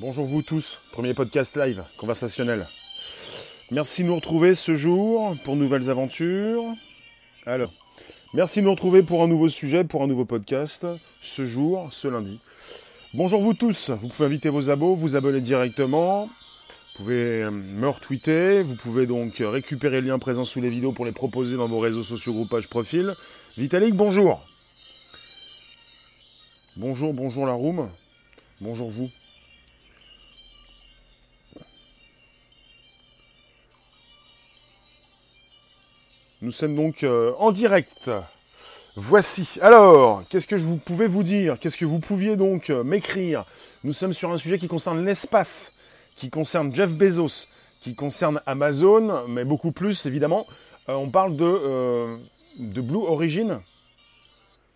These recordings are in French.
Bonjour vous tous, premier podcast live, conversationnel. Merci de nous retrouver ce jour pour nouvelles aventures. Alors, merci de nous retrouver pour un nouveau sujet, pour un nouveau podcast, ce jour, ce lundi. Bonjour vous tous, vous pouvez inviter vos abos, vous abonner directement, vous pouvez euh, me retweeter, vous pouvez donc récupérer les liens présents sous les vidéos pour les proposer dans vos réseaux sociaux, groupages, profils. Vitalik, bonjour Bonjour, bonjour la room. Bonjour vous. Nous sommes donc euh, en direct. Voici. Alors, qu'est-ce que je vous pouvais vous dire? Qu'est-ce que vous pouviez donc euh, m'écrire? Nous sommes sur un sujet qui concerne l'espace, qui concerne Jeff Bezos, qui concerne Amazon, mais beaucoup plus évidemment. Euh, on parle de, de Blue Origin.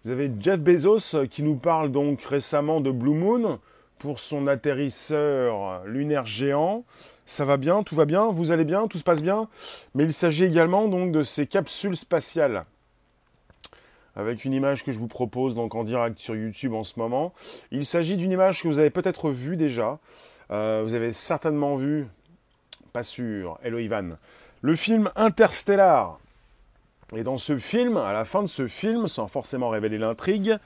Vous avez Jeff Bezos qui nous parle donc récemment de Blue Moon pour son atterrisseur lunaire géant. Ça va bien, tout va bien, vous allez bien, tout se passe bien. Mais il s'agit également donc de ces capsules spatiales. Avec une image que je vous propose donc en direct sur YouTube en ce moment. Il s'agit d'une image que vous avez peut-être vue déjà. Euh, vous avez certainement vu, pas sûr, Hello Ivan, le film Interstellar. Et dans ce film, à la fin de ce film, sans forcément révéler l'intrigue,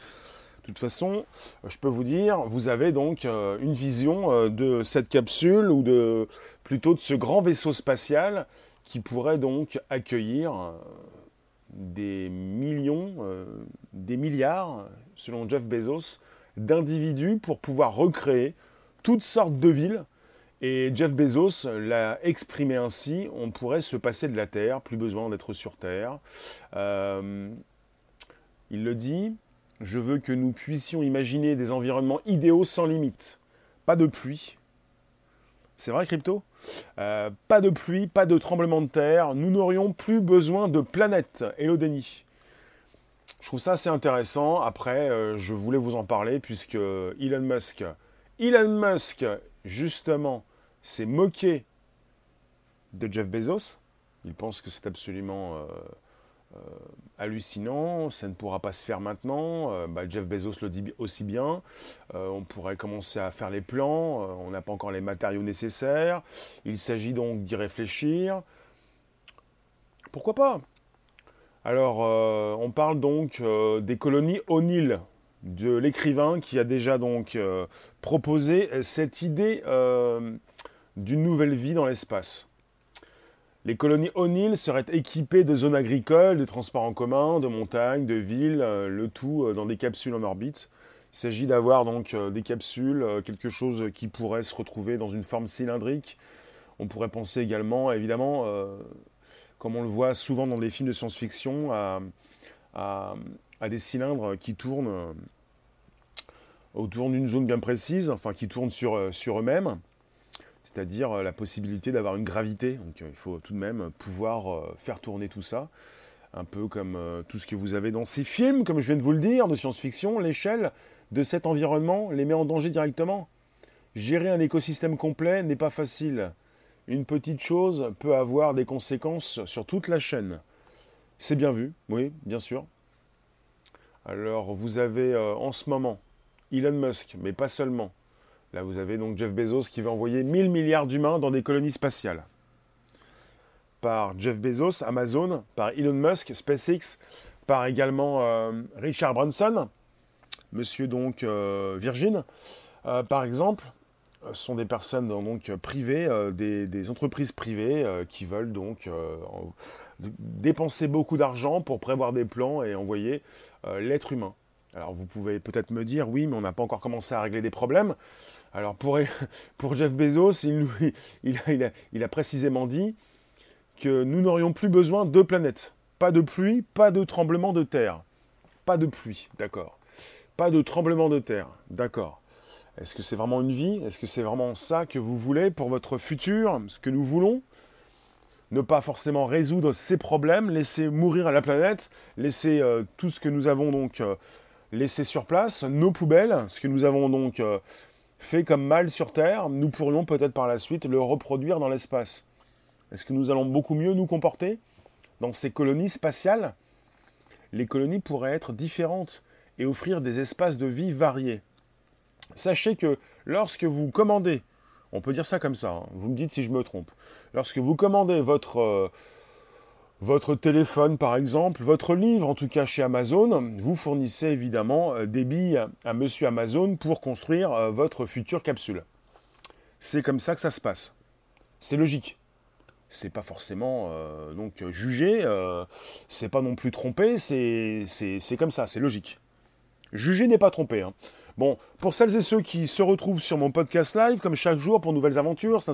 de toute façon, je peux vous dire, vous avez donc euh, une vision euh, de cette capsule ou de plutôt de ce grand vaisseau spatial qui pourrait donc accueillir euh, des millions, des milliards, selon Jeff Bezos, d'individus pour pouvoir recréer toutes sortes de villes. Et Jeff Bezos l'a exprimé ainsi, on pourrait se passer de la Terre, plus besoin d'être sur Terre. il le dit, je veux que nous puissions imaginer des environnements idéaux sans limite. Pas de pluie. C'est vrai, Crypto? Euh, Pas de pluie, pas de tremblement de terre. Nous n'aurions plus besoin de planètes. Hello Denis. Je trouve ça assez intéressant. Après, euh, je voulais vous en parler puisque Elon Musk, Elon Musk, justement, s'est moqué de Jeff Bezos. Il pense que c'est absolument euh, hallucinant, ça ne pourra pas se faire maintenant. Euh, bah, Jeff Bezos le dit aussi bien. Euh, on pourrait commencer à faire les plans, on n'a pas encore les matériaux nécessaires. Il s'agit donc d'y réfléchir. Pourquoi pas? Alors, on parle donc des colonies O'Neill, de l'écrivain qui a déjà donc proposé cette idée d'une nouvelle vie dans l'espace. Les colonies O'Neill seraient équipées de zones agricoles, de transports en commun, de montagnes, de villes, euh, le tout euh, dans des capsules en orbite. Il s'agit d'avoir donc euh, des capsules, quelque chose qui pourrait se retrouver dans une forme cylindrique. On pourrait penser également, évidemment, comme on le voit souvent dans des films de science-fiction, à, des cylindres qui tournent autour d'une zone bien précise, enfin qui tournent sur, sur eux-mêmes c'est-à-dire euh, la possibilité d'avoir une gravité. Donc euh, il faut tout de même pouvoir euh, faire tourner tout ça, un peu comme tout ce que vous avez dans ces films, comme je viens de vous le dire, de science-fiction, l'échelle de cet environnement les met en danger directement. Gérer un écosystème complet n'est pas facile. Une petite chose peut avoir des conséquences sur toute la chaîne. C'est bien vu, oui, bien sûr. Alors vous avez en ce moment Elon Musk, mais pas seulement, Là, vous avez donc Jeff Bezos qui va envoyer 1000 milliards d'humains dans des colonies spatiales. Par Jeff Bezos, Amazon, par Elon Musk, SpaceX, par également euh, Richard Branson, monsieur donc euh, Virgin, euh, par exemple, sont des personnes donc privées, des, entreprises privées qui veulent donc dépenser beaucoup d'argent pour prévoir des plans et envoyer l'être humain. Alors vous pouvez peut-être me dire, oui, mais on n'a pas encore commencé à régler des problèmes. Alors pour, Jeff Bezos, il, a, précisément dit que nous n'aurions plus besoin de planètes. Pas de pluie, pas de tremblement de terre. Pas de pluie, d'accord. Pas de tremblement de terre, d'accord. Est-ce que c'est vraiment une vie? Est-ce que c'est vraiment ça que vous voulez pour votre futur? Ce que nous voulons? Ne pas forcément résoudre ces problèmes, laisser mourir la planète, laisser euh, tout ce que nous avons donc euh, laisser sur place, nos poubelles, ce que nous avons donc euh, fait comme mal sur Terre, nous pourrions peut-être par la suite le reproduire dans l'espace. Est-ce que nous allons beaucoup mieux nous comporter dans ces colonies spatiales? Les colonies pourraient être différentes et offrir des espaces de vie variés. Sachez que lorsque vous commandez, on peut dire ça comme ça, hein, vous me dites si je me trompe, lorsque vous commandez votre, euh, votre téléphone par exemple, votre livre en tout cas chez Amazon, vous fournissez évidemment euh, des billes à monsieur Amazon pour construire euh, votre future capsule. C'est comme ça que ça se passe. C'est logique. C'est pas forcément donc jugé, c'est pas non plus trompé, c'est comme ça, c'est logique. Juger n'est pas tromper. Hein. Bon, pour celles et ceux qui se retrouvent sur mon podcast live, comme chaque jour pour nouvelles aventures, c'est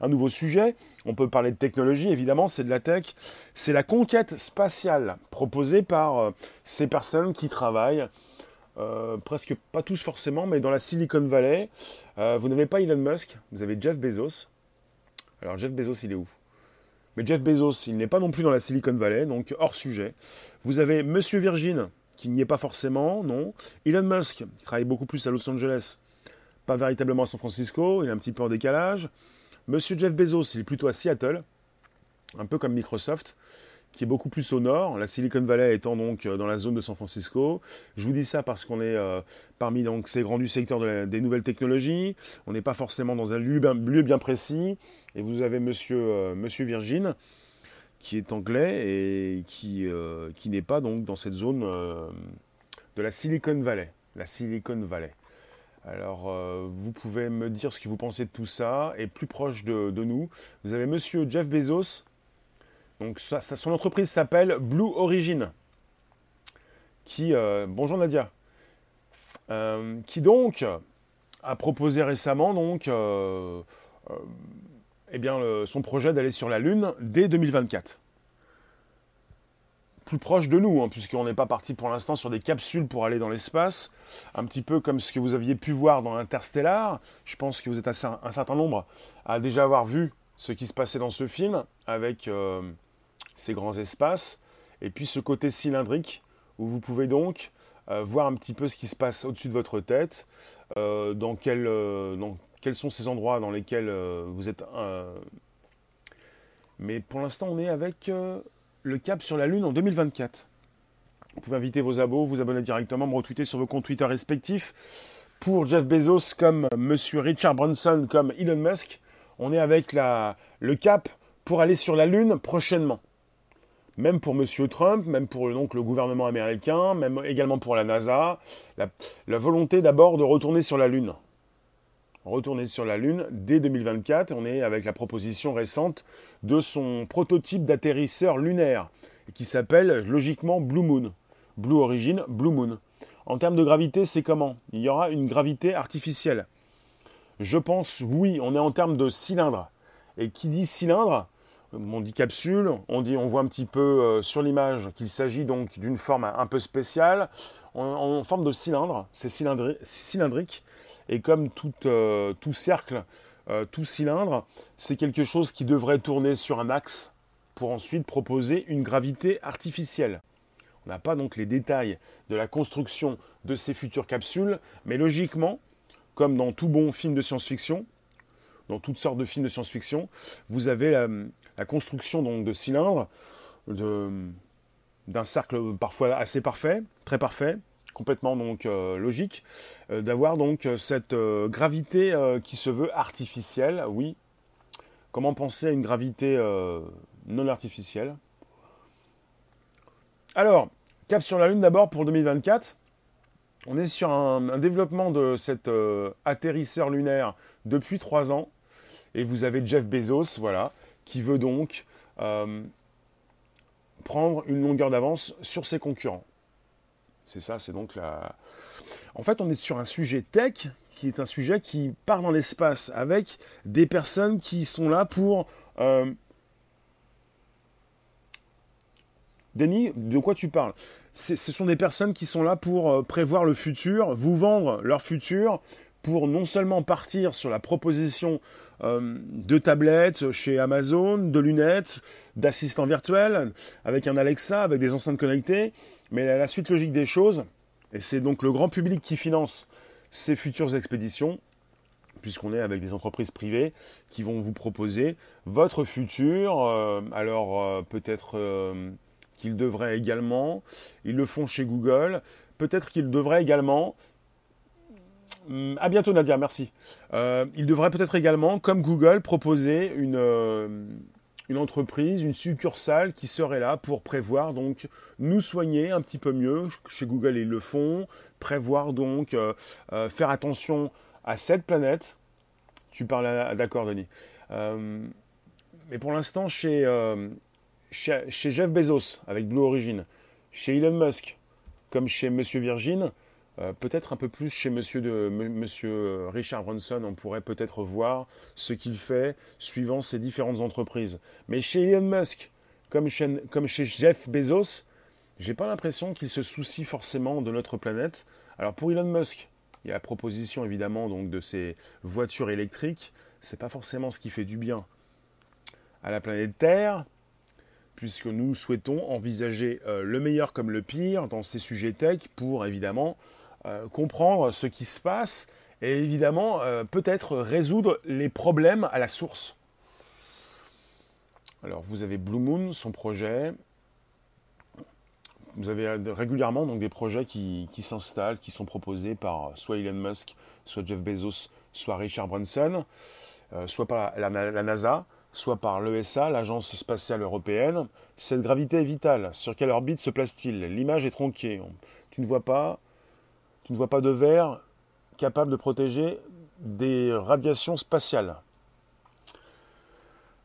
un, nouveau sujet. On peut parler de technologie, évidemment, c'est de la tech. C'est la conquête spatiale proposée par euh, ces personnes qui travaillent, euh, presque pas tous forcément, mais dans la Silicon Valley. Euh, vous n'avez pas Elon Musk, vous avez Jeff Bezos. Alors Jeff Bezos, il est où? Mais Jeff Bezos, il n'est pas non plus dans la Silicon Valley, donc hors sujet. Vous avez Monsieur Virgin, qui n'y est pas forcément, non. Elon Musk, travaille beaucoup plus à Los Angeles, pas véritablement à San Francisco, il est un petit peu en décalage. Monsieur Jeff Bezos, il est plutôt à Seattle, un peu comme Microsoft, qui est beaucoup plus au nord, la Silicon Valley étant donc euh, dans la zone de San Francisco. Je vous dis ça parce qu'on est euh, parmi ces grands du secteur des nouvelles technologies, on n'est pas forcément dans un lieu bien, précis, et vous avez monsieur, euh, monsieur Virgin, qui est anglais et qui, euh, qui n'est pas donc dans cette zone euh, de la Silicon Valley. La Silicon Valley. Alors, euh, vous pouvez me dire ce que vous pensez de tout ça. Et plus proche de, nous, vous avez Monsieur Jeff Bezos. Donc, son entreprise s'appelle Blue Origin. Qui, bonjour Nadia. qui donc a proposé récemment donc eh bien, son projet d'aller sur la Lune dès 2024. Plus proche de nous, hein, puisqu'on n'est pas parti pour l'instant sur des capsules pour aller dans l'espace, un petit peu comme ce que vous aviez pu voir dans Interstellar. Je pense que vous êtes un certain nombre à déjà avoir vu ce qui se passait dans ce film, avec euh, ces grands espaces, et puis ce côté cylindrique, où vous pouvez donc euh, voir un petit peu ce qui se passe au-dessus de votre tête, euh, dans, quel, quels sont ces endroits dans lesquels euh, vous êtes. Euh, mais pour l'instant, on est avec euh, le cap sur la Lune en 2024. Vous pouvez inviter vos abos, vous abonner directement, me retweeter sur vos comptes Twitter respectifs. Pour Jeff Bezos comme Monsieur Richard Branson comme Elon Musk, on est avec le cap pour aller sur la Lune prochainement. Même pour Monsieur Trump, même pour donc, le gouvernement américain, même également pour la NASA, la volonté d'abord de retourner sur la Lune retourner sur la Lune dès 2024. On est avec la proposition récente de son prototype d'atterrisseur lunaire qui s'appelle logiquement Blue Moon. Blue Origin, Blue Moon. En termes de gravité, c'est comment? Il y aura une gravité artificielle. Je pense, oui, on est en termes de cylindre. Et qui dit cylindre, on dit capsule, on, dit, on voit un petit peu euh, sur l'image qu'il s'agit donc d'une forme un peu spéciale, en, forme de cylindre, c'est cylindrique, et comme tout, euh, cercle, euh, tout cylindre, c'est quelque chose qui devrait tourner sur un axe pour ensuite proposer une gravité artificielle. On n'a pas donc les détails de la construction de ces futures capsules, mais logiquement, comme dans tout bon film de science-fiction, dans toutes sortes de films de science-fiction, vous avez la, construction donc de cylindres, d'un cercle parfois assez parfait, très parfait, complètement donc euh, logique, euh, d'avoir donc euh, cette gravité qui se veut artificielle, oui. Comment penser à une gravité non artificielle? Alors, cap sur la Lune d'abord pour 2024. On est sur un, développement de cet atterrisseur lunaire depuis trois ans. Et vous avez Jeff Bezos, voilà, qui veut donc prendre une longueur d'avance sur ses concurrents. C'est ça, c'est donc la... En fait, on est sur un sujet tech qui est un sujet qui part dans l'espace avec des personnes qui sont là pour... Euh... Denis, de quoi tu parles? Ce sont des personnes qui sont là pour euh, prévoir le futur, vous vendre leur futur, pour non seulement partir sur la proposition euh, de tablettes chez Amazon, de lunettes, d'assistants virtuels, avec un Alexa, avec des enceintes connectées, mais la suite logique des choses, et c'est donc le grand public qui finance ces futures expéditions, puisqu'on est avec des entreprises privées qui vont vous proposer votre futur. Euh, alors euh, peut-être qu'ils devraient également, ils le font chez Google, peut-être qu'ils devraient également Hum, à bientôt Nadia, merci. Euh, il devrait peut-être également, comme Google, proposer une, euh, une entreprise, une succursale qui serait là pour prévoir donc nous soigner un petit peu mieux. Chez Google, ils le font. Prévoir donc, euh, faire attention à cette planète. Tu parles d'accord, Denis. mais pour l'instant, chez, chez, chez, Jeff Bezos, avec Blue Origin, chez Elon Musk, comme chez Monsieur Virgin, euh, peut-être un peu plus chez monsieur, monsieur Richard Branson, on pourrait peut-être voir ce qu'il fait suivant ses différentes entreprises. Mais chez Elon Musk, comme chez, Jeff Bezos, j'ai pas l'impression qu'il se soucie forcément de notre planète. Alors pour Elon Musk, il y a la proposition évidemment donc de ces voitures électriques. C'est pas forcément ce qui fait du bien à la planète Terre, puisque nous souhaitons envisager euh, le meilleur comme le pire dans ces sujets tech pour évidemment euh, comprendre ce qui se passe et évidemment euh, peut-être résoudre les problèmes à la source. Alors vous avez Blue Moon, son projet. Vous avez régulièrement donc des projets qui, s'installent, qui sont proposés par soit Elon Musk, soit Jeff Bezos, soit Richard Branson, euh, soit par la, NASA, soit par l'ESA, l'Agence spatiale européenne. Cette gravité est vitale. Sur quelle orbite se place-t-il? L'image est tronquée. Tu ne vois pas tu ne vois pas de verre capable de protéger des radiations spatiales.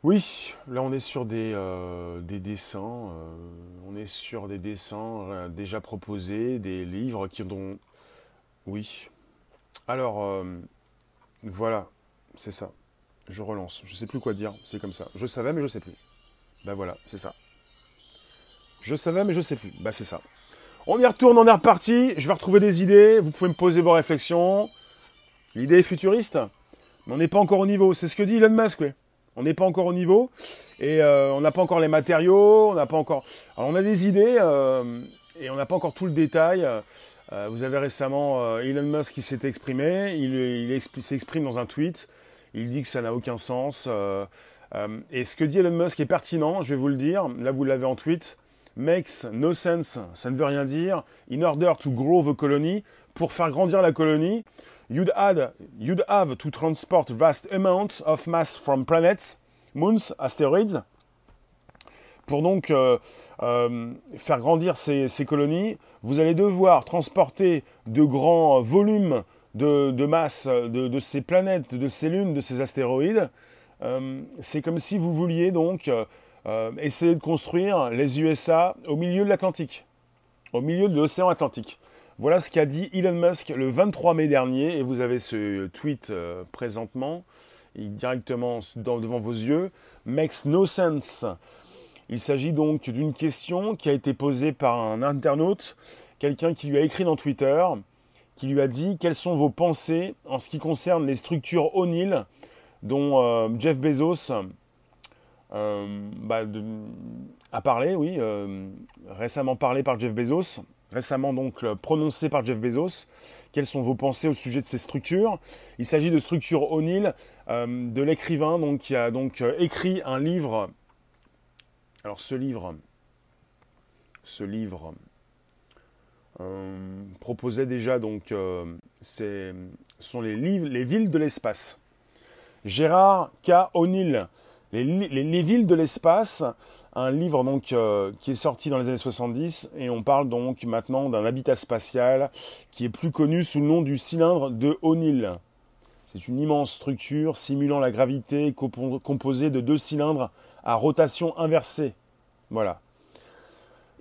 Oui, là on est sur des, euh, des dessins, euh, on est sur des dessins euh, déjà proposés, des livres qui ont... Oui. Alors, voilà, c'est ça. Je relance, je ne sais plus quoi dire, c'est comme ça. Je savais mais je sais plus. Ben voilà, c'est ça. Je savais mais je ne sais plus. Ben c'est ça. On y retourne, on est reparti. Je vais retrouver des idées. Vous pouvez me poser vos réflexions. L'idée est futuriste, mais on n'est pas encore au niveau. C'est ce que dit Elon Musk. Oui. On n'est pas encore au niveau et euh, on n'a pas encore les matériaux. On n'a pas encore. On a des idées euh, et on n'a pas encore tout le détail. Euh, vous avez récemment Elon Musk qui s'est exprimé. Il s'exprime dans un tweet. Il dit que ça n'a aucun sens. et ce que dit Elon Musk est pertinent. Je vais vous le dire. Là, vous l'avez en tweet makes no sense, ça ne veut rien dire. In order to grow the colony, pour faire grandir la colonie, you'd, add, you'd have to transport vast amounts of mass from planets, moons, asteroids. Pour donc euh, euh, faire grandir ces, colonies, vous allez devoir transporter de grands volumes de, masse de, ces planètes, de ces lunes, de ces astéroïdes. Euh, c'est comme si vous vouliez donc euh, essayer de construire les USA au milieu de l'Atlantique, au milieu de l'océan Atlantique. Voilà ce qu'a dit Elon Musk le 23 mai dernier, et vous avez ce tweet euh, présentement, directement devant vos yeux. Makes no sense. Il s'agit donc d'une question qui a été posée par un internaute, quelqu'un qui lui a écrit dans Twitter, qui lui a dit quelles sont vos pensées en ce qui concerne les structures O'Neill dont euh, Jeff Bezos euh, bah, a parlé, oui, euh, récemment parlé par Jeff Bezos, récemment donc euh, prononcé par Jeff Bezos. Quelles sont vos pensées au sujet de ces structures? Il s'agit de structures O'Neill, de l'écrivain donc qui a donc écrit un livre. Alors ce livre, ce livre proposait déjà donc ce sont les, les villes de l'espace. Gérard K. O'Neill les, villes de l'espace, un livre euh, qui est sorti dans les années 70 et on parle donc maintenant d'un habitat spatial qui est plus connu sous le nom du cylindre de O'Neill. C'est une immense structure simulant la gravité composée de deux cylindres à rotation inversée. Voilà.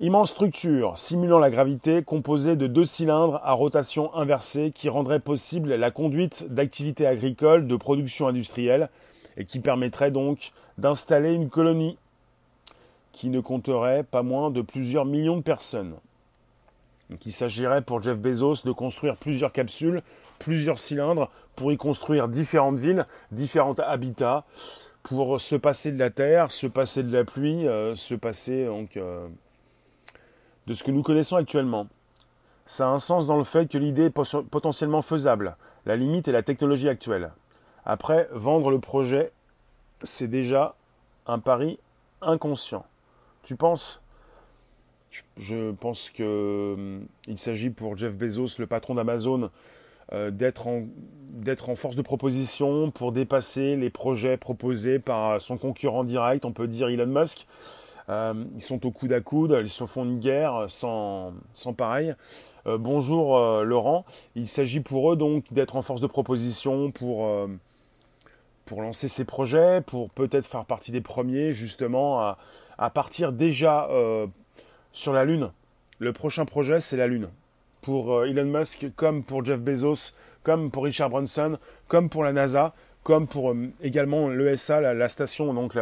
Immense structure simulant la gravité composée de deux cylindres à rotation inversée qui rendrait possible la conduite d'activités agricoles de production industrielle et qui permettrait donc d'installer une colonie qui ne compterait pas moins de plusieurs millions de personnes. il s'agirait pour Jeff Bezos de construire plusieurs capsules, plusieurs cylindres, pour y construire différentes villes, différents habitats, pour se passer de la terre, se passer de la pluie, euh, se passer euh, de ce que nous connaissons actuellement. Ça a un sens dans le fait que l'idée est potentiellement faisable. La limite est la technologie actuelle. Après, vendre le projet, c'est déjà un pari inconscient. Tu penses Je pense que hum, il s'agit pour Jeff Bezos, le patron d'Amazon, d'être en, d'être en force de proposition pour dépasser les projets proposés par son concurrent direct, on peut dire Elon Musk. ils sont au coude à coude, ils se font une guerre sans, sans pareil. bonjour Laurent, il s'agit pour eux donc d'être en force de proposition pour pour lancer ces projets, pour peut-être faire partie des premiers justement à, à partir déjà euh, sur la Lune. Le prochain projet, c'est la Lune. Pour euh, Elon Musk, comme pour Jeff Bezos, comme pour Richard Branson, comme pour la NASA, comme pour euh, également l'ESA, la, station, donc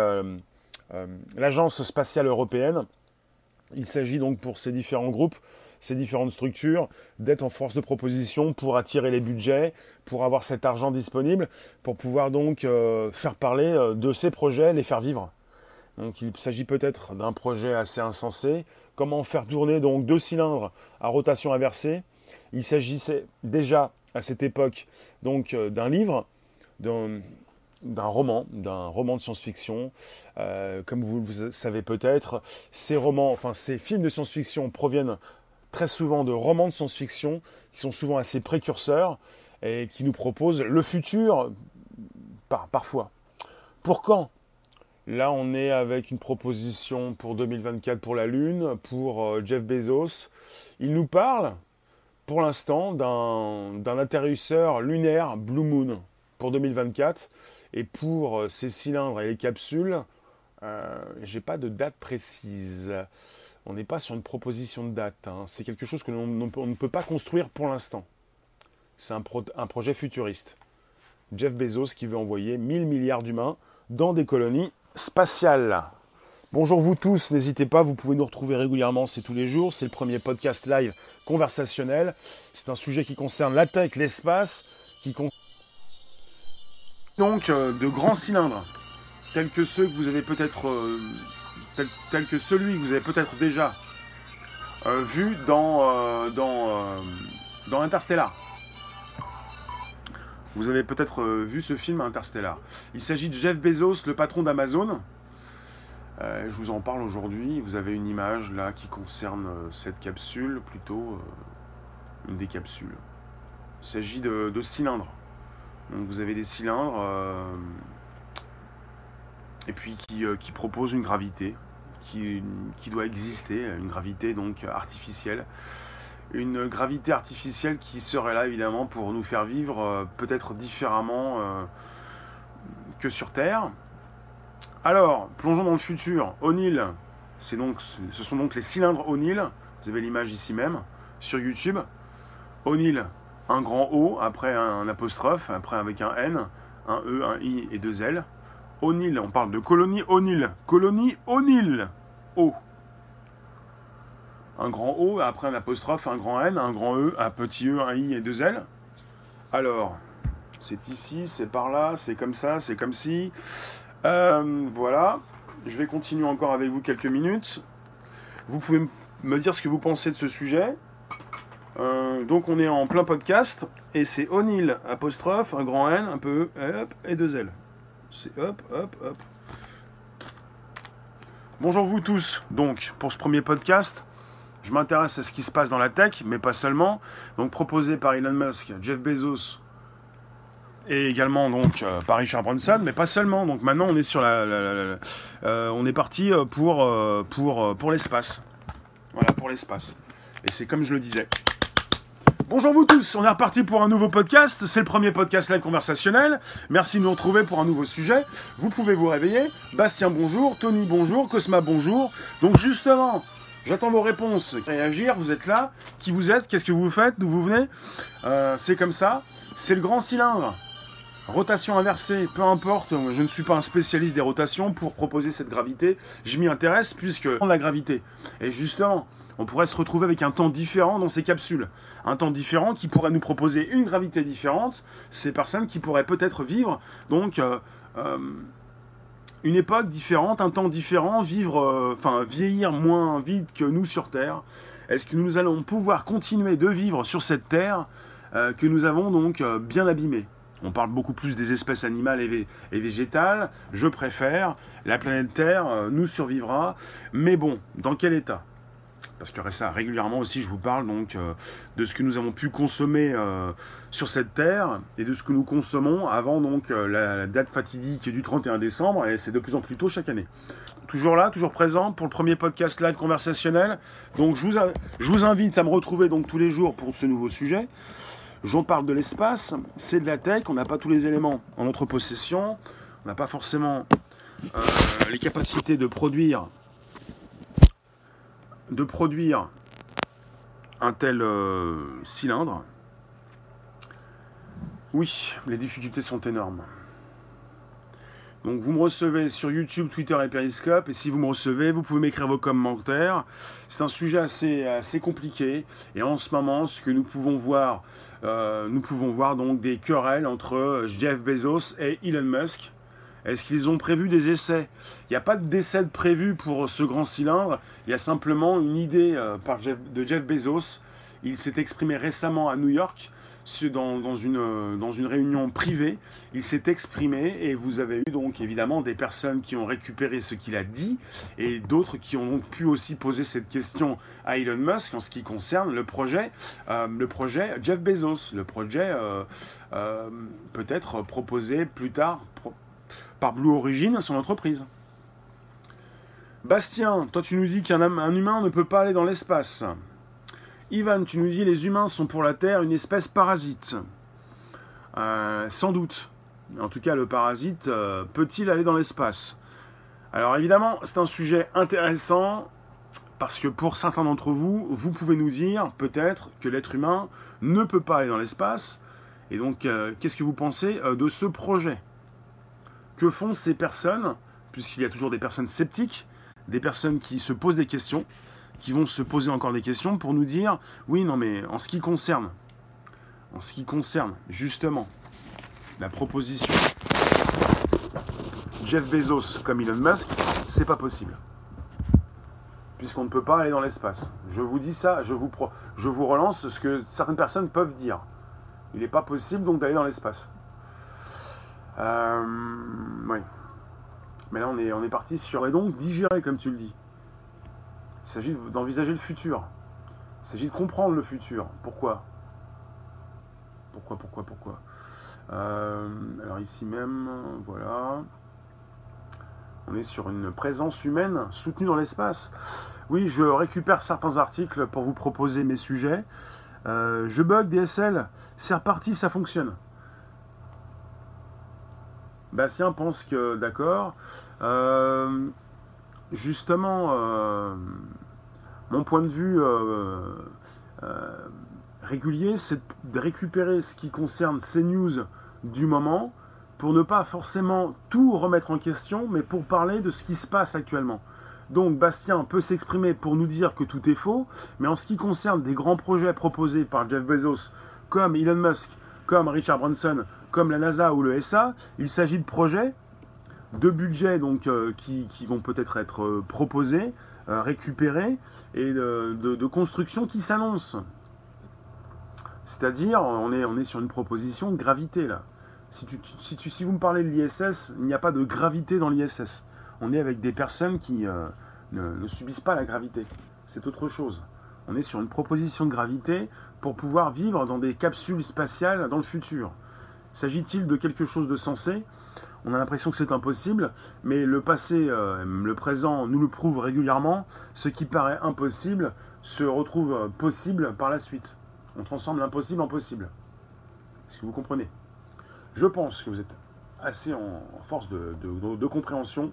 l'agence spatiale européenne. Il s'agit donc pour ces différents groupes ces différentes structures, d'être en force de proposition pour attirer les budgets, pour avoir cet argent disponible, pour pouvoir donc euh, faire parler euh, de ces projets, les faire vivre. Donc il s'agit peut-être d'un projet assez insensé. Comment faire tourner donc deux cylindres à rotation inversée? Il s'agissait déjà à cette époque donc euh, d'un livre, d'un roman, d'un roman de science-fiction. comme vous le savez peut-être, ces romans, enfin ces films de science-fiction proviennent très souvent de romans de science-fiction qui sont souvent assez précurseurs et qui nous proposent le futur parfois. Pour quand? Là, on est avec une proposition pour 2024 pour la Lune, pour euh, Jeff Bezos. Il nous parle, pour l'instant, d'un atterrisseur lunaire Blue Moon pour 2024. Et pour euh, ces cylindres et les capsules, euh, j'ai pas de date précise on n'est pas sur une proposition de date. Hein. C'est quelque chose que l'on ne peut pas construire pour l'instant. C'est un, projet futuriste. Jeff Bezos qui veut envoyer 1000 milliards d'humains dans des colonies spatiales. Bonjour vous tous, n'hésitez pas, vous pouvez nous retrouver régulièrement, c'est tous les jours, c'est le premier podcast live conversationnel. C'est un sujet qui concerne la l'espace, qui donc euh, de grands cylindres, tels que ceux que vous avez peut-être euh, tel, que celui que vous avez peut-être déjà euh, vu dans, euh, dans, euh, dans Interstellar. Vous avez peut-être vu ce film Interstellar. Il s'agit de Jeff Bezos, le patron d'Amazon. je vous en parle aujourd'hui. Vous avez une image là qui concerne cette capsule, plutôt une des capsules. Il s'agit de, cylindres. Donc vous avez des cylindres et puis qui, euh, qui, propose une gravité qui, qui, doit exister, une gravité donc artificielle. Une gravité artificielle qui serait là évidemment pour nous faire vivre euh, peut-être différemment euh, que sur Terre. Alors, plongeons dans le futur. O'Neill, donc, ce sont donc les cylindres O'Neill. Vous avez l'image ici même sur YouTube. O'Neill, un grand O, après un apostrophe, après avec un N, un E, un I et deux L. On parle de colonie O'Neill. Colonie O'Neill. O. Un grand O, après un apostrophe, un grand N, un grand E, un petit E, un I et deux L. Alors, c'est ici, c'est par là, c'est comme ça, c'est comme si. Euh, voilà. Je vais continuer encore avec vous quelques minutes. Vous pouvez me dire ce que vous pensez de ce sujet. Euh, donc on est en plein podcast et c'est O'Neill apostrophe, un grand N, un peu E, et deux L. C'est hop, hop, hop. Bonjour vous tous. Donc, pour ce premier podcast, je m'intéresse à ce qui se passe dans la tech, mais pas seulement. Donc, proposé par Elon Musk, Jeff Bezos et également donc euh, par Richard Branson, mais pas seulement. Donc maintenant, on est sur la, euh, on est parti euh, pour l'espace. Voilà, pour l'espace. Et c'est comme je le disais. Bonjour vous tous, on est reparti pour un nouveau podcast. C'est le premier podcast live conversationnel. Merci de nous retrouver pour un nouveau sujet. Vous pouvez vous réveiller. Bastien, bonjour. Tony, bonjour. Cosma, bonjour. Donc justement, j'attends vos réponses. Réagir, vous êtes là. Qui vous êtes? Qu'est-ce que vous faites? D'où vous venez? Euh, C'est comme ça. C'est le grand cylindre. Rotation inversée, peu importe, je ne suis pas un spécialiste des rotations pour proposer cette gravité. Je m'y intéresse puisque la gravité. Et justement, on pourrait se retrouver avec un temps différent dans ces capsules. Un temps différent qui pourrait nous proposer une gravité différente. Ces personnes qui pourraient peut-être vivre donc euh, euh, une époque différente, un temps différent, vivre, euh, enfin vieillir moins vite que nous sur Terre. Est-ce que nous allons pouvoir continuer de vivre sur cette Terre que nous avons donc bien abîmée? On parle beaucoup plus des espèces animales et, végétales. Je préfère. La planète Terre nous survivra. Mais bon, dans quel état? Parce que régulièrement aussi, je vous parle donc de ce que nous avons pu consommer sur cette terre et de ce que nous consommons avant donc la, date fatidique du 31 décembre, et c'est de plus en plus tôt chaque année. Toujours là, toujours présent pour le premier podcast live conversationnel. Donc je vous, je vous invite à me retrouver donc tous les jours pour ce nouveau sujet. J'en parle de l'espace, c'est de la tech, on n'a pas tous les éléments en notre possession, on n'a pas forcément euh, les capacités de produire de produire un tel euh, cylindre. Oui, les difficultés sont énormes. Donc vous me recevez sur YouTube, Twitter et Periscope. Et si vous me recevez, vous pouvez m'écrire vos commentaires. C'est un sujet assez, compliqué. Et en ce moment, ce que nous pouvons voir, euh, nous pouvons voir donc des querelles entre Jeff Bezos et Elon Musk. Est-ce qu'ils ont prévu des essais? Il n'y a pas de décès prévu pour ce grand cylindre. Il y a simplement une idée euh, de Jeff Bezos. Il s'est exprimé récemment à New York dans, dans, une, euh, dans une réunion privée. Il s'est exprimé et vous avez eu donc évidemment des personnes qui ont récupéré ce qu'il a dit et d'autres qui ont pu aussi poser cette question à Elon Musk en ce qui concerne le projet, euh, le projet Jeff Bezos, le projet peut-être proposé plus tard par Blue Origin, son entreprise. Bastien, toi tu nous dis qu'un humain ne peut pas aller dans l'espace. Ivan, tu nous dis les humains sont pour la Terre une espèce parasite. Euh, sans doute. En tout cas, le parasite euh, peut-il aller dans l'espace? Alors évidemment, c'est un sujet intéressant parce que pour certains d'entre vous, vous pouvez nous dire peut-être que l'être humain ne peut pas aller dans l'espace. Et donc, euh, qu'est-ce que vous pensez de ce projet? Que font ces personnes, puisqu'il y a toujours des personnes sceptiques, des personnes qui se posent des questions qui vont se poser encore des questions pour nous dire oui, non, mais en ce qui concerne, en ce qui concerne justement la proposition Jeff Bezos comme Elon Musk, c'est pas possible. Puisqu'on ne peut pas aller dans l'espace. Je vous dis ça, je vous, je vous relance ce que certaines personnes peuvent dire. Il n'est pas possible donc d'aller dans l'espace. Euh, oui. Mais là, on est, parti sur. Et donc, digérer, comme tu le dis. Il s'agit d'envisager le futur. Il s'agit de comprendre le futur. Pourquoi? Pourquoi, pourquoi, pourquoi? Euh, Alors ici même, voilà. On est sur une présence humaine soutenue dans l'espace. Oui, je récupère certains articles pour vous proposer mes sujets. Euh, je bug DSL, c'est reparti, ça fonctionne. Bastien pense que d'accord. Euh, justement, euh, mon point de vue euh, régulier, c'est de récupérer ce qui concerne ces news du moment pour ne pas forcément tout remettre en question, mais pour parler de ce qui se passe actuellement. Donc Bastien peut s'exprimer pour nous dire que tout est faux, mais en ce qui concerne des grands projets proposés par Jeff Bezos, comme Elon Musk, comme Richard Branson, comme la NASA ou le SA, il s'agit de projets de budgets euh, qui, vont peut-être être, euh, proposés, euh, récupérés, et de, de, construction qui s'annonce. C'est-à-dire, on est, on est sur une proposition de gravité là. Si vous me parlez de l'ISS, il n'y a pas de gravité dans l'ISS. On est avec des personnes qui ne, subissent pas la gravité. C'est autre chose. On est sur une proposition de gravité pour pouvoir vivre dans des capsules spatiales dans le futur. S'agit-il de quelque chose de sensé? On a l'impression que c'est impossible, mais le passé, euh, le présent nous le prouve régulièrement. Ce qui paraît impossible se retrouve possible par la suite. On transforme l'impossible en possible. Est-ce que vous comprenez? Je pense que vous êtes assez en, force de, compréhension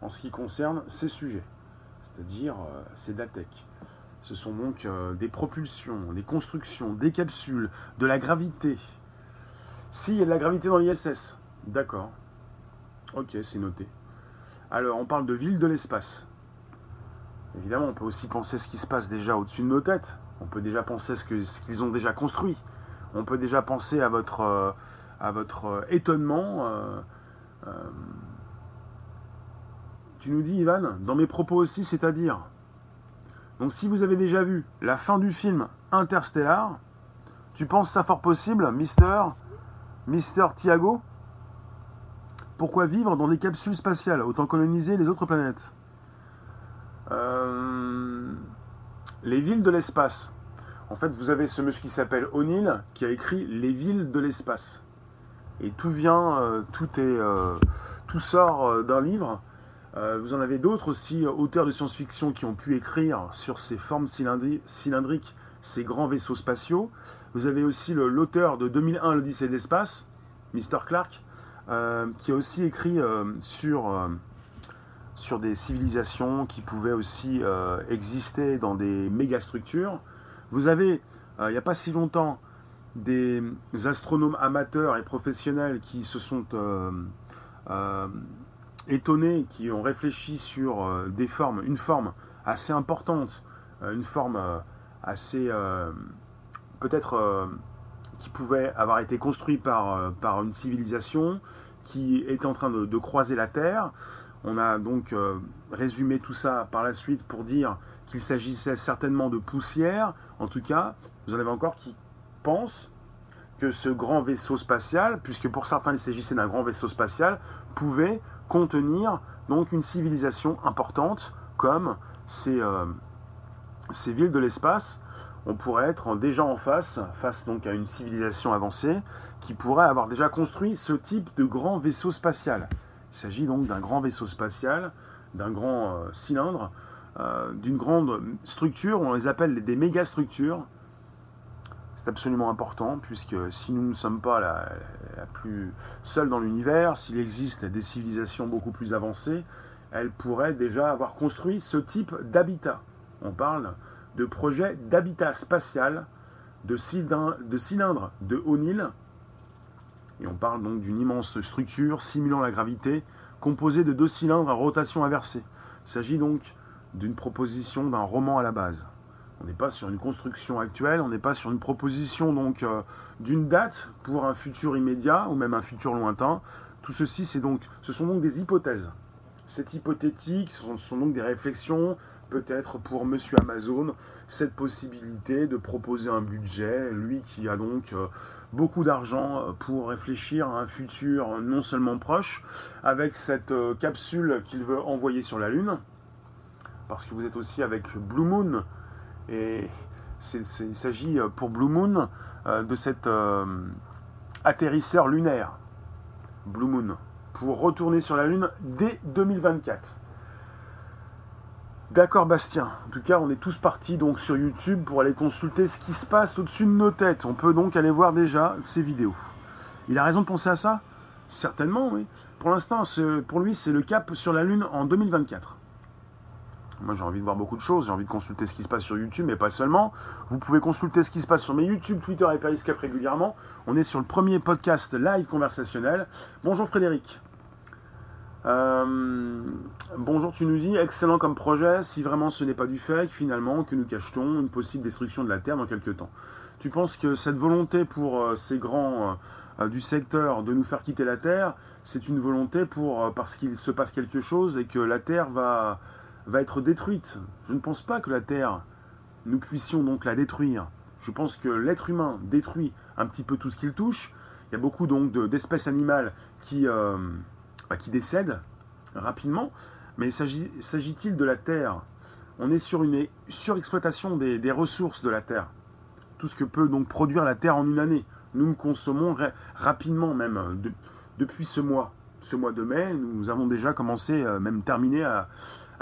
en ce qui concerne ces sujets, c'est-à-dire euh, ces DATEC. Ce sont donc euh, des propulsions, des constructions, des capsules, de la gravité. S'il y a de la gravité dans l'ISS, d'accord. Ok, c'est noté. Alors, on parle de ville de l'espace. Évidemment, on peut aussi penser ce qui se passe déjà au-dessus de nos têtes. On peut déjà penser ce qu'ils ont déjà construit. On peut déjà penser à votre, euh, à votre euh, étonnement. Euh, tu nous dis, Ivan, dans mes propos aussi, c'est-à-dire. Donc, si vous avez déjà vu la fin du film Interstellar, tu penses ça fort possible, Mister, Mister Thiago pourquoi vivre dans des capsules spatiales Autant coloniser les autres planètes? Euh, les villes de l'espace. En fait, vous avez ce monsieur qui s'appelle O'Neill qui a écrit Les villes de l'espace. Et tout vient, euh, tout est, euh, tout sort d'un livre. vous en avez d'autres aussi, auteurs de science-fiction, qui ont pu écrire sur ces formes cylindriques, ces grands vaisseaux spatiaux. Vous avez aussi l'auteur de 2001, l'Odyssée de l'espace, Mr. Clark, qui a aussi écrit sur sur des civilisations qui pouvaient aussi euh, exister dans des mégastructures. Vous avez, euh, il n'y a pas si longtemps, des astronomes amateurs et professionnels qui se sont euh, étonnés, qui ont réfléchi sur des formes, une forme assez importante, une forme assez peut-être qui pouvait avoir été construite par, par une civilisation qui était en train de croiser la Terre. On a donc euh, résumé tout ça par la suite pour dire qu'il s'agissait certainement de poussière. En tout cas, vous en avez encore qui pensent que ce grand vaisseau spatial, puisque pour certains il s'agissait d'un grand vaisseau spatial, pouvait contenir donc une civilisation importante comme ces, euh, ces villes de l'espace. On pourrait être déjà en face, face donc à une civilisation avancée, qui pourrait avoir déjà construit ce type de grand vaisseau spatial. Il s'agit donc d'un grand vaisseau spatial, d'un grand euh, cylindre, euh, d'une grande structure, on les appelle des mégastructures. C'est absolument important, puisque si nous ne sommes pas la, plus seule dans l'univers, s'il existe des civilisations beaucoup plus avancées, elles pourraient déjà avoir construit ce type d'habitat. On parle de projet d'habitat spatial, de cylindres de, cylindre de et on parle donc d'une immense structure simulant la gravité, composée de deux cylindres à rotation inversée. Il s'agit donc d'une proposition d'un roman à la base. On n'est pas sur une construction actuelle, on n'est pas sur une proposition donc euh, d'une date pour un futur immédiat ou même un futur lointain. Tout ceci, c'est donc, ce sont donc des hypothèses. C'est hypothétique, ce sont donc des réflexions, peut-être pour Monsieur Amazon cette possibilité de proposer un budget, lui qui a donc euh, beaucoup d'argent euh, pour réfléchir à un futur non seulement proche, avec cette euh, capsule qu'il veut envoyer sur la Lune, parce que vous êtes aussi avec Blue Moon, et il s'agit pour Blue Moon de cet atterrisseur lunaire, Blue Moon, pour retourner sur la Lune dès 2024. D'accord Bastien, en tout cas on est tous partis donc sur YouTube pour aller consulter ce qui se passe au-dessus de nos têtes. On peut donc aller voir déjà ces vidéos. Il a raison de penser à ça? Certainement, oui. Pour l'instant, pour lui, c'est le cap sur la Lune en 2024. Moi, j'ai envie de voir beaucoup de choses. J'ai envie de consulter ce qui se passe sur YouTube, mais pas seulement. Vous pouvez consulter ce qui se passe sur mes YouTube, Twitter et Periscope régulièrement. On est sur le premier podcast live conversationnel. Bonjour Frédéric. Euh, bonjour, tu nous dis, excellent comme projet, si vraiment ce n'est pas du fake, finalement, que nous cachetons une possible destruction de la Terre dans quelques temps? Tu penses que cette volonté pour euh, ces grands euh, du secteur de nous faire quitter la Terre, c'est une volonté pour parce qu'il se passe quelque chose et que la Terre va, va être détruite? Je ne pense pas que la Terre, nous puissions donc la détruire. Je pense que l'être humain détruit un petit peu tout ce qu'il touche. Il y a beaucoup donc d'espèces animales qui qui décèdent rapidement, mais s'agit-il de la Terre? On est sur une surexploitation des, ressources de la Terre. Tout ce que peut donc produire la Terre en une année. Nous consommons rapidement même depuis ce mois. Ce mois de mai, nous avons déjà commencé, euh, même terminé, à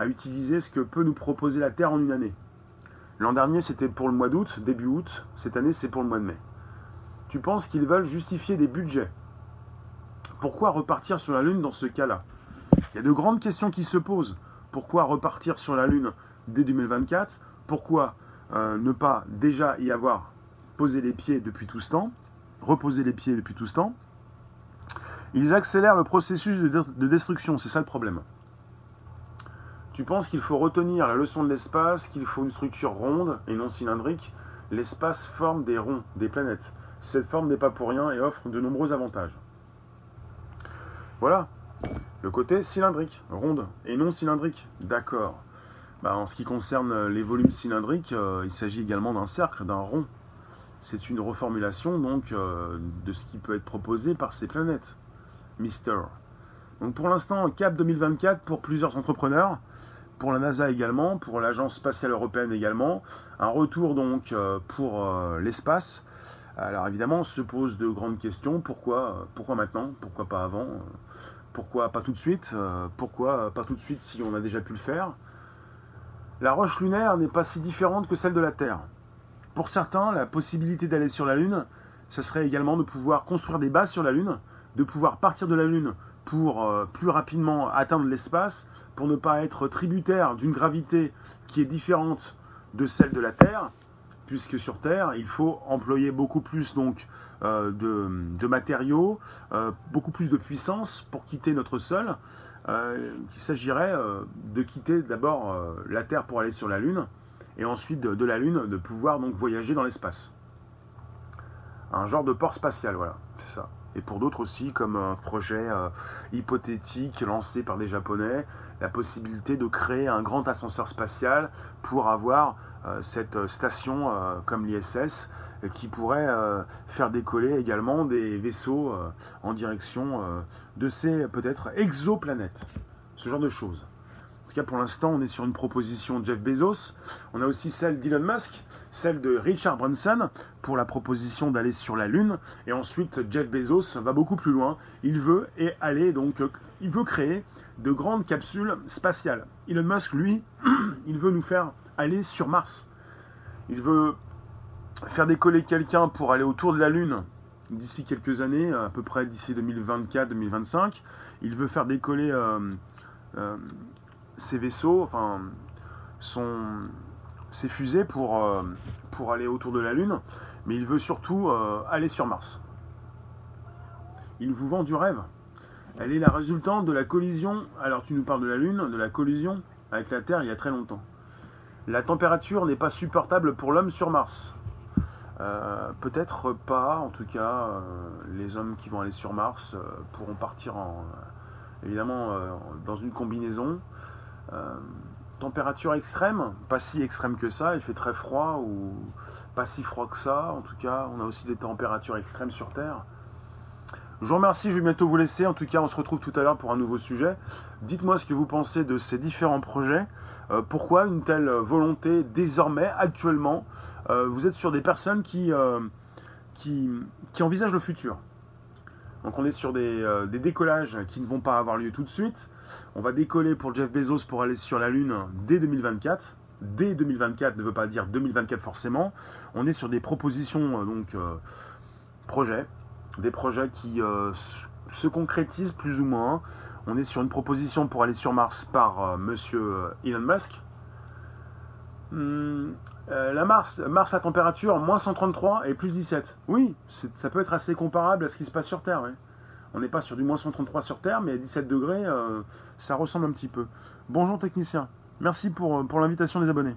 utiliser ce que peut nous proposer la Terre en une année. L'an dernier, c'était pour le mois d'août, début août. Cette année, c'est pour le mois de mai. Tu penses qu'ils veulent justifier des budgets? Pourquoi repartir sur la Lune dans ce cas-là? Il y a de grandes questions qui se posent. Pourquoi repartir sur la Lune dès 2024 Pourquoi euh, ne pas déjà y avoir posé les pieds depuis tout ce temps Reposer les pieds depuis tout ce temps? Ils accélèrent le processus de, destruction, c'est ça le problème. Tu penses qu'il faut retenir la leçon de l'espace, qu'il faut une structure ronde et non cylindrique? L'espace forme des ronds, des planètes. Cette forme n'est pas pour rien et offre de nombreux avantages. Voilà, le côté cylindrique, ronde, et non cylindrique. D'accord. Bah, en ce qui concerne les volumes cylindriques, euh, il s'agit également d'un cercle, d'un rond. C'est une reformulation donc euh, de ce qui peut être proposé par ces planètes. Mister. Donc pour l'instant, cap 2024 pour plusieurs entrepreneurs, pour la NASA également, pour l'Agence spatiale européenne également, un retour donc pour l'espace. Alors évidemment, on se pose de grandes questions. Pourquoi, pourquoi maintenant? Pourquoi pas avant? Pourquoi pas tout de suite? Pourquoi pas tout de suite si on a déjà pu le faire? La roche lunaire n'est pas si différente que celle de la Terre. Pour certains, la possibilité d'aller sur la Lune, ce serait également de pouvoir construire des bases sur la Lune, de pouvoir partir de la Lune pour euh, plus rapidement atteindre l'espace, pour ne pas être tributaire d'une gravité qui est différente de celle de la Terre, puisque sur Terre, il faut employer beaucoup plus donc, euh, de, matériaux, euh, beaucoup plus de puissance pour quitter notre sol. il s'agirait de quitter d'abord la Terre pour aller sur la Lune, et ensuite de, la Lune de pouvoir donc voyager dans l'espace. Un genre de port spatial, voilà, c'est ça. Et pour d'autres aussi, comme un projet euh, hypothétique lancé par des Japonais, la possibilité de créer un grand ascenseur spatial pour avoir euh, cette station euh, comme l'ISS qui pourrait faire décoller également des vaisseaux en direction de ces peut-être exoplanètes. Ce genre de choses. En tout cas, pour l'instant, on est sur une proposition de Jeff Bezos. On a aussi celle d'Elon Musk, celle de Richard Branson pour la proposition d'aller sur la Lune. Et ensuite, Jeff Bezos va beaucoup plus loin. Il veut et aller donc, il veut créer de grandes capsules spatiales. Elon Musk, lui, il veut nous faire aller sur Mars. Il veut faire décoller quelqu'un pour aller autour de la Lune d'ici quelques années, à peu près d'ici 2024-2025. Il veut faire décoller euh, euh, ces vaisseaux, enfin, ces fusées pour, euh, pour aller autour de la Lune, mais il veut surtout aller sur Mars. Il vous vend du rêve. Elle est la résultante de la collision, alors tu nous parles de la Lune, de la collision avec la Terre il y a très longtemps. La température n'est pas supportable pour l'homme sur Mars. Euh, peut-être pas, en tout cas, les hommes qui vont aller sur Mars pourront partir en, évidemment dans une combinaison euh, température extrême, pas si extrême que ça, il fait très froid ou pas si froid que ça. En tout cas, on a aussi des températures extrêmes sur Terre. Je vous remercie, je vais bientôt vous laisser. En tout cas, on se retrouve tout à l'heure pour un nouveau sujet. Dites-moi ce que vous pensez de ces différents projets. Euh, pourquoi une telle volonté désormais, actuellement euh, Vous êtes sur des personnes qui, qui envisagent le futur? Donc on est sur euh, des, décollages qui ne vont pas avoir lieu tout de suite. On va décoller pour Jeff Bezos pour aller sur la Lune dès 2024. Dès 2024 ne veut pas dire 2024 forcément. On est sur des propositions, euh, donc euh, projets, des projets qui se concrétisent plus ou moins. On est sur une proposition pour aller sur Mars par monsieur Elon Musk. Hmm, la Mars, Mars à température moins 133 et plus 17. Oui, ça peut être assez comparable à ce qui se passe sur Terre. On n'est pas sur du moins 133 sur Terre, mais à 17 degrés, euh, ça ressemble un petit peu. Bonjour technicien, merci euh, pour l'invitation des abonnés.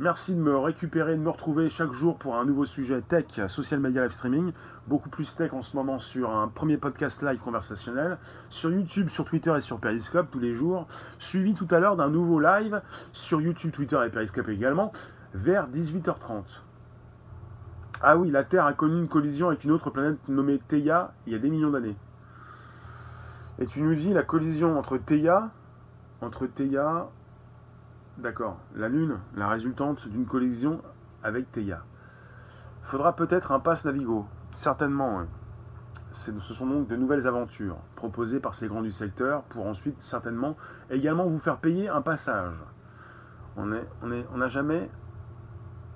Merci de me récupérer, de me retrouver chaque jour pour un nouveau sujet tech, social media live streaming. Beaucoup plus tech en ce moment sur un premier podcast live conversationnel, sur YouTube, sur Twitter et sur Periscope tous les jours. Suivi tout à l'heure d'un nouveau live sur YouTube, Twitter et Periscope également, vers 18h30. Ah oui, la Terre a connu une collision avec une autre planète nommée Theia il y a des millions d'années. Et tu nous dis la collision entre Theia, entre Theia, d'accord, la Lune, la résultante d'une collision avec Theia. Faudra peut-être un pass Navigo, certainement. Ce sont donc de nouvelles aventures proposées par ces grands du secteur pour ensuite certainement également vous faire payer un passage. On n'a jamais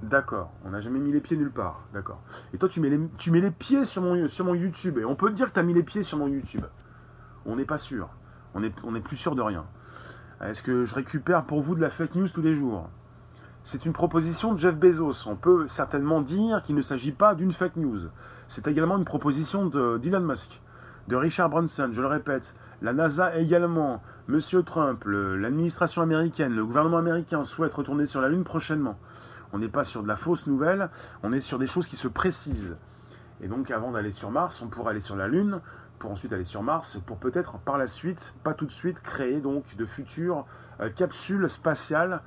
D'accord, on n'a jamais mis les pieds nulle part, d'accord. Et toi, tu mets les, pieds sur mon, YouTube, et on peut dire que tu as mis les pieds sur mon YouTube. On n'est pas sûr. On n'est plus sûr de rien. Est-ce que je récupère pour vous de la fake news tous les jours? C'est une proposition de Jeff Bezos. On peut certainement dire qu'il ne s'agit pas d'une fake news. C'est également une proposition d'Elon Musk, de Richard Branson, je le répète. La NASA également, Monsieur Trump, l'administration américaine, le gouvernement américain souhaite retourner sur la Lune prochainement. On n'est pas sur de la fausse nouvelle, on est sur des choses qui se précisent. Et donc avant d'aller sur Mars, on pourrait aller sur la Lune, pour ensuite aller sur Mars, pour peut-être par la suite, pas tout de suite, créer donc de futures euh, capsules spatiales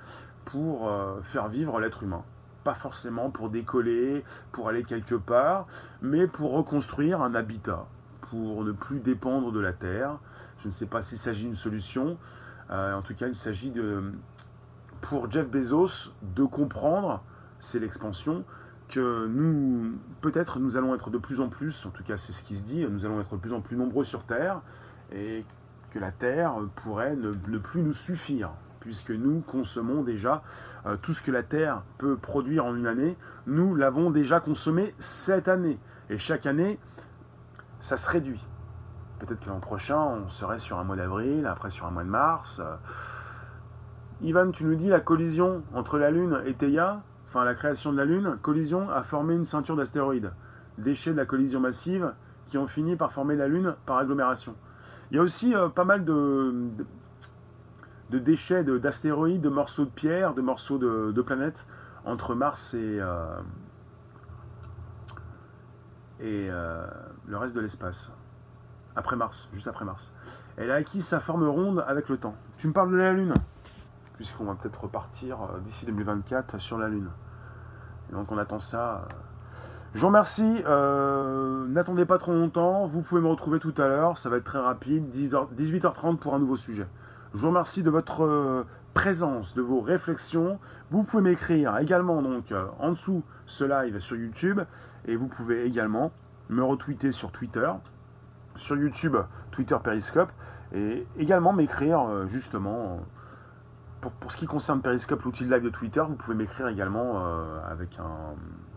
pour euh, faire vivre l'être humain. Pas forcément pour décoller, pour aller quelque part, mais pour reconstruire un habitat, pour ne plus dépendre de la Terre. Je ne sais pas s'il s'agit d'une solution. Euh, en tout cas, il s'agit de, pour Jeff Bezos de comprendre, c'est l'expansion, que nous, peut-être, nous allons être de plus en plus, en tout cas c'est ce qui se dit, nous allons être de plus en plus nombreux sur Terre, et que la Terre pourrait ne, plus nous suffire, puisque nous consommons déjà euh, tout ce que la Terre peut produire en une année, nous l'avons déjà consommé cette année. Et chaque année, ça se réduit. Peut-être que l'an prochain, on serait sur un mois d'avril, après sur un mois de mars. Euh. Ivan, tu nous dis la collision entre la Lune et Theia, enfin la création de la Lune, collision a formé une ceinture d'astéroïdes. Déchets de la collision massive qui ont fini par former la Lune par agglomération. Il y a aussi euh, pas mal de, déchets d'astéroïdes, de, morceaux de pierre, de morceaux de, planètes entre Mars et, euh, et le reste de l'espace après Mars, juste après Mars. Elle a acquis sa forme ronde avec le temps. Tu me parles de la Lune Puisqu'on va peut-être repartir euh, d'ici 2024 sur la Lune. donc on attend ça. Euh. Je vous remercie. Euh, n'attendez pas trop longtemps. Vous pouvez me retrouver tout à l'heure. Ça va être très rapide. 18h30 pour un nouveau sujet. Je vous remercie de votre présence, de vos réflexions. Vous pouvez m'écrire également donc en dessous ce live sur YouTube. Et vous pouvez également me retweeter sur Twitter sur YouTube, Twitter, Periscope, et également m'écrire euh, justement, pour, ce qui concerne Periscope, l'outil de live de Twitter, vous pouvez m'écrire également euh, avec un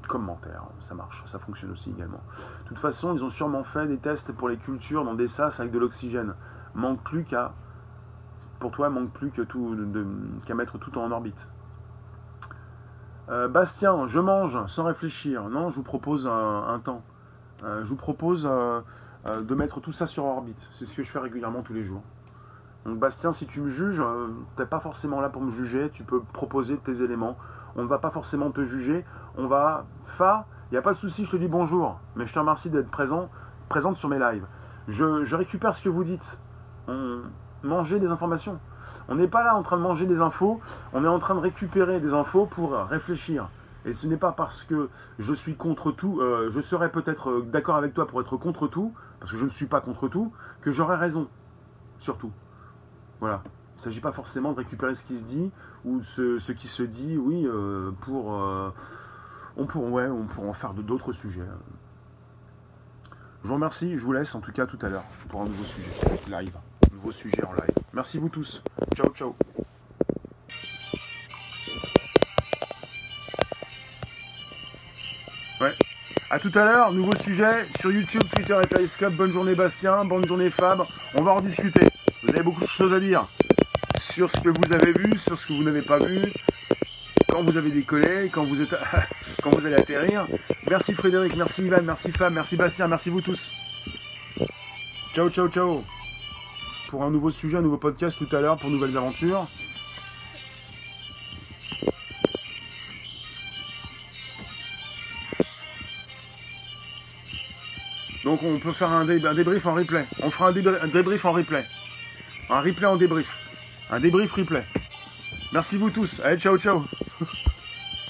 commentaire, ça marche, ça fonctionne aussi également. De toute façon, ils ont sûrement fait des tests pour les cultures dans des sas avec de l'oxygène. Manque plus qu'à, pour toi, manque plus qu'à mettre tout en orbite. Euh, Bastien, je mange sans réfléchir. Non, je vous propose un, temps. je vous propose euh, de mettre tout ça sur orbite. C'est ce que je fais régulièrement tous les jours. Donc Bastien, si tu me juges, euh, tu n'es pas forcément là pour me juger, tu peux proposer tes éléments. On ne va pas forcément te juger, on va... Fa, il n'y a pas de souci, je te dis bonjour, mais je te remercie d'être présent, présente sur mes lives. Je, récupère ce que vous dites. On des informations. On n'est pas là en train de manger des infos, on est en train de récupérer des infos pour réfléchir. Et ce n'est pas parce que je suis contre tout, euh, je serais peut-être d'accord avec toi pour être contre tout, parce que je ne suis pas contre tout, que j'aurai raison, surtout. Voilà. Il ne s'agit pas forcément de récupérer ce qui se dit, ou ce, qui se dit, oui, euh, pour... Euh, on, pourra en faire d'autres sujets. Je vous remercie, je vous laisse en tout cas tout à l'heure pour un nouveau sujet live. Un nouveau sujet en live. Merci vous tous. Ciao, ciao. Ouais. A tout à l'heure, nouveau sujet sur YouTube, Twitter et Periscope. Bonne journée Bastien, bonne journée Fab. On va en discuter. Vous avez beaucoup de choses à dire sur ce que vous avez vu, sur ce que vous n'avez pas vu, quand vous avez décollé, quand vous, êtes, quand vous allez atterrir. Merci Frédéric, merci Ivan, merci Fab, merci Bastien, merci vous tous. Ciao, ciao, ciao. Pour un nouveau sujet, un nouveau podcast tout à l'heure pour nouvelles aventures. Donc on peut faire un, débrief en replay. On fera un, débrief en replay. Un replay en débrief. Un débrief replay. Merci vous tous. Allez, ciao, ciao.